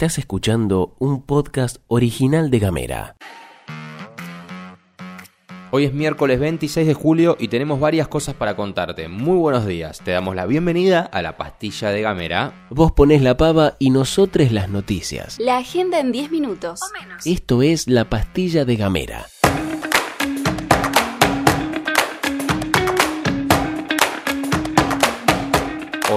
Estás escuchando un podcast original de Gamera. Hoy es miércoles 26 de julio y tenemos varias cosas para contarte. Muy buenos días, te damos la bienvenida a la pastilla de Gamera. Vos ponés la pava y nosotros las noticias. La agenda en 10 minutos. O menos. Esto es la pastilla de Gamera.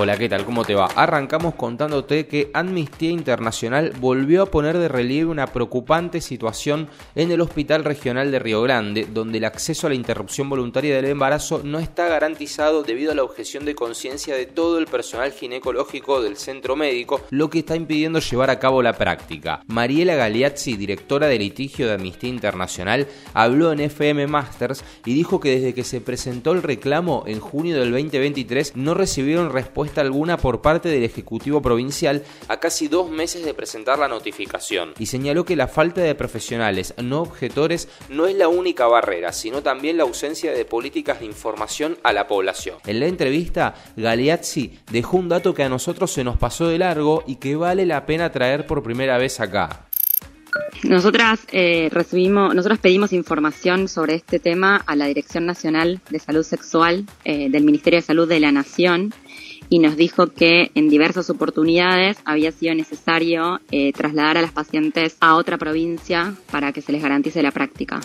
Hola, ¿qué tal? ¿Cómo te va? Arrancamos contándote que Amnistía Internacional volvió a poner de relieve una preocupante situación en el Hospital Regional de Río Grande, donde el acceso a la interrupción voluntaria del embarazo no está garantizado debido a la objeción de conciencia de todo el personal ginecológico del centro médico, lo que está impidiendo llevar a cabo la práctica. Mariela Galeazzi, directora de litigio de Amnistía Internacional, habló en FM Masters y dijo que desde que se presentó el reclamo en junio del 2023 no recibieron respuesta alguna por parte del Ejecutivo Provincial a casi dos meses de presentar la notificación y señaló que la falta de profesionales no objetores no es la única barrera, sino también la ausencia de políticas de información a la población. En la entrevista, Galeazzi dejó un dato que a nosotros se nos pasó de largo y que vale la pena traer por primera vez acá. Nosotras eh, recibimos, nosotros pedimos información sobre este tema a la Dirección Nacional de Salud Sexual eh, del Ministerio de Salud de la Nación y nos dijo que en diversas oportunidades había sido necesario eh, trasladar a las pacientes a otra provincia para que se les garantice la práctica.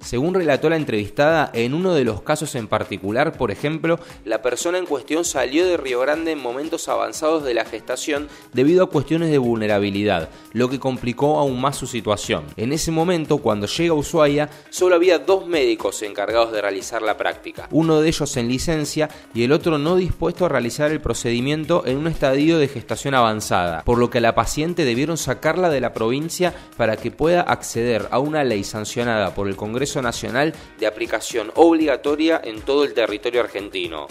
Según relató la entrevistada, en uno de los casos en particular, por ejemplo, la persona en cuestión salió de Río Grande en momentos avanzados de la gestación debido a cuestiones de vulnerabilidad, lo que complicó aún más su situación. En ese momento, cuando llega a Ushuaia, solo había dos médicos encargados de realizar la práctica, uno de ellos en licencia y el otro no dispuesto a realizar el procedimiento en un estadio de gestación avanzada, por lo que a la paciente debieron sacarla de la provincia para que pueda acceder a una ley sancionada por el Congreso Nacional de aplicación obligatoria en todo el territorio argentino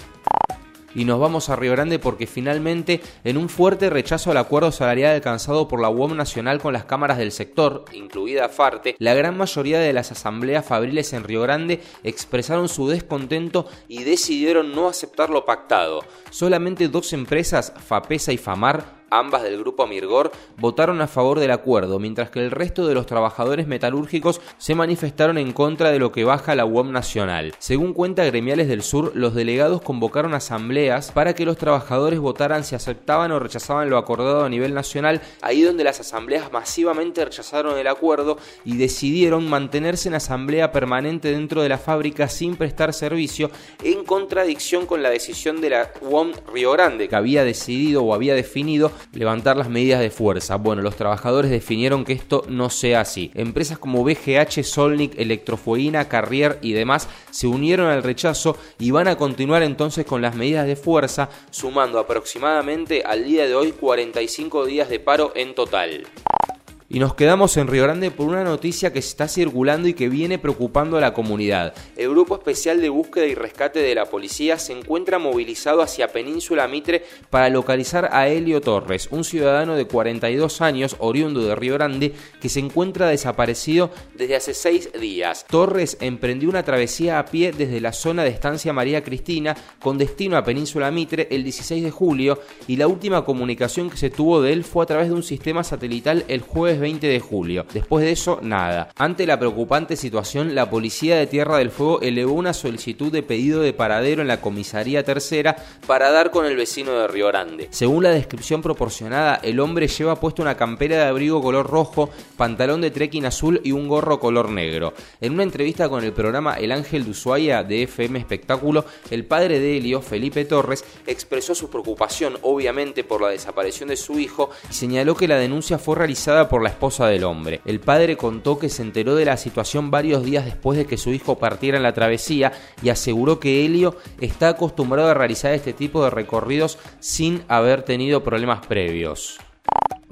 y nos vamos a Río Grande porque finalmente, en un fuerte rechazo al acuerdo salarial alcanzado por la UOM Nacional con las cámaras del sector, incluida FARTE, la gran mayoría de las asambleas fabriles en Río Grande expresaron su descontento y decidieron no aceptar lo pactado. Solamente dos empresas, FAPESA y FAMAR, ambas del grupo Mirgor, votaron a favor del acuerdo, mientras que el resto de los trabajadores metalúrgicos se manifestaron en contra de lo que baja la UOM nacional. Según cuenta Gremiales del Sur, los delegados convocaron asambleas para que los trabajadores votaran si aceptaban o rechazaban lo acordado a nivel nacional, ahí donde las asambleas masivamente rechazaron el acuerdo y decidieron mantenerse en asamblea permanente dentro de la fábrica sin prestar servicio, en contradicción con la decisión de la UOM Río Grande, que había decidido o había definido levantar las medidas de fuerza. Bueno, los trabajadores definieron que esto no sea así. Empresas como BGH, Solnic, Electrofueguina, Carrier y demás se unieron al rechazo y van a continuar entonces con las medidas de fuerza, sumando aproximadamente al día de hoy 45 días de paro en total. Y nos quedamos en Río Grande por una noticia que se está circulando y que viene preocupando a la comunidad. El Grupo Especial de Búsqueda y Rescate de la Policía se encuentra movilizado hacia Península Mitre para localizar a Helio Torres, un ciudadano de 42 años, oriundo de Río Grande, que se encuentra desaparecido desde hace seis días. Torres emprendió una travesía a pie desde la zona de Estancia María Cristina con destino a Península Mitre el 16 de julio y la última comunicación que se tuvo de él fue a través de un sistema satelital el jueves 20 de julio. Después de eso, nada. Ante la preocupante situación, la policía de Tierra del Fuego elevó una solicitud de pedido de paradero en la comisaría tercera para dar con el vecino de Río Grande. Según la descripción proporcionada, el hombre lleva puesto una campera de abrigo color rojo, pantalón de trekking azul y un gorro color negro. En una entrevista con el programa El Ángel de Ushuaia de FM Espectáculo, el padre de Helio, Felipe Torres, expresó su preocupación obviamente por la desaparición de su hijo y señaló que la denuncia fue realizada por la esposa del hombre. El padre contó que se enteró de la situación varios días después de que su hijo partiera en la travesía y aseguró que Helio está acostumbrado a realizar este tipo de recorridos sin haber tenido problemas previos.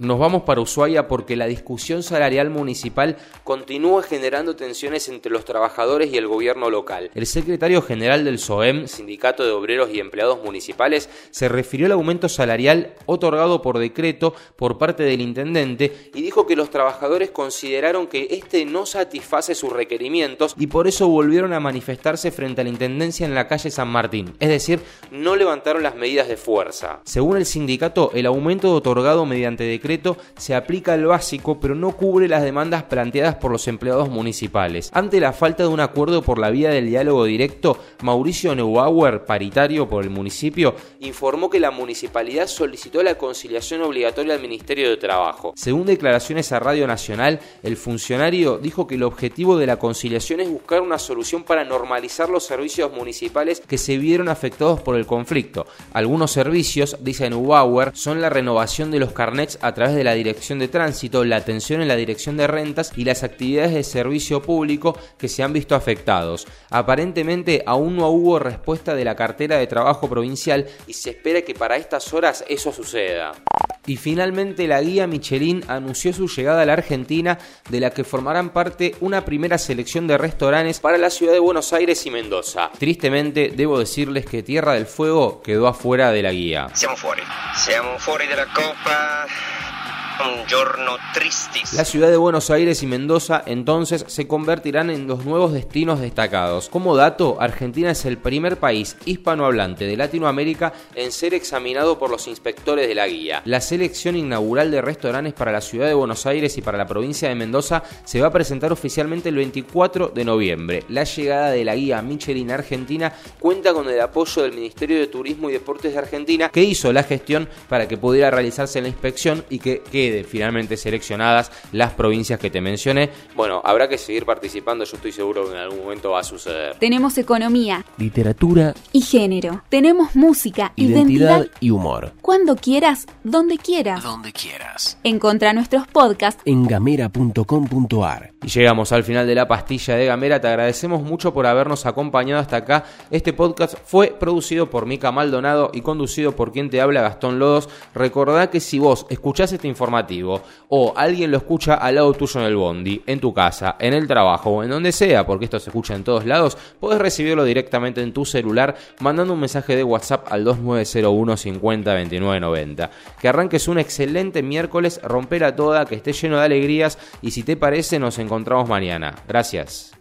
Nos vamos para Ushuaia porque la discusión salarial municipal continúa generando tensiones entre los trabajadores y el gobierno local. El secretario general del SOEM, Sindicato de Obreros y Empleados Municipales, se refirió al aumento salarial otorgado por decreto por parte del intendente y dijo que los trabajadores consideraron que este no satisface sus requerimientos y por eso volvieron a manifestarse frente a la intendencia en la calle San Martín, es decir, no levantaron las medidas de fuerza. Según el sindicato, el aumento otorgado mediante decreto se aplica el básico, pero no cubre las demandas planteadas por los empleados municipales. Ante la falta de un acuerdo por la vía del diálogo directo, Mauricio Neubauer, paritario por el municipio, informó que la municipalidad solicitó la conciliación obligatoria al Ministerio de Trabajo. Según declaraciones a Radio Nacional, el funcionario dijo que el objetivo de la conciliación es buscar una solución para normalizar los servicios municipales que se vieron afectados por el conflicto. Algunos servicios, dice Neubauer, son la renovación de los carnets a través de la Dirección de Tránsito, la atención en la Dirección de Rentas y las actividades de servicio público que se han visto afectados. Aparentemente aún no hubo respuesta de la cartera de trabajo provincial y se espera que para estas horas eso suceda. Y finalmente la guía Michelin anunció su llegada a la Argentina, de la que formarán parte una primera selección de restaurantes para la ciudad de Buenos Aires y Mendoza. Tristemente, debo decirles que Tierra del Fuego quedó afuera de la guía. Siamo fuori, siamo fuori della Coppa. Un giorno tristis. La ciudad de Buenos Aires y Mendoza entonces se convertirán en los nuevos destinos destacados. Como dato, Argentina es el primer país hispanohablante de Latinoamérica en ser examinado por los inspectores de la guía. La selección inaugural de restaurantes para la ciudad de Buenos Aires y para la provincia de Mendoza se va a presentar oficialmente el 24 de noviembre. La llegada de la guía Michelin Argentina cuenta con el apoyo del Ministerio de Turismo y Deportes de Argentina que hizo la gestión para que pudiera realizarse la inspección y que quede finalmente seleccionadas las provincias que te mencioné. Bueno, habrá que seguir participando, yo estoy seguro que en algún momento va a suceder. Tenemos economía Literatura, y género. Tenemos música, identidad identidad. y humor. Cuando quieras, donde quieras. Donde quieras. Encontra nuestros podcasts En gamera.com.ar. Y llegamos al final de la pastilla de Gamera. Te agradecemos mucho por habernos acompañado hasta acá. Este podcast fue producido por Mica Maldonado y conducido por quien te habla Gastón Lodos. Recordá que si vos escuchás este o alguien lo escucha al lado tuyo en el bondi, en tu casa, en el trabajo o en donde sea, porque esto se escucha en todos lados, podés recibirlo directamente en tu celular mandando un mensaje de WhatsApp al 2901 50 29 90. Que arranques un excelente miércoles, rompera toda, que esté lleno de alegrías y si te parece nos encontramos mañana. Gracias.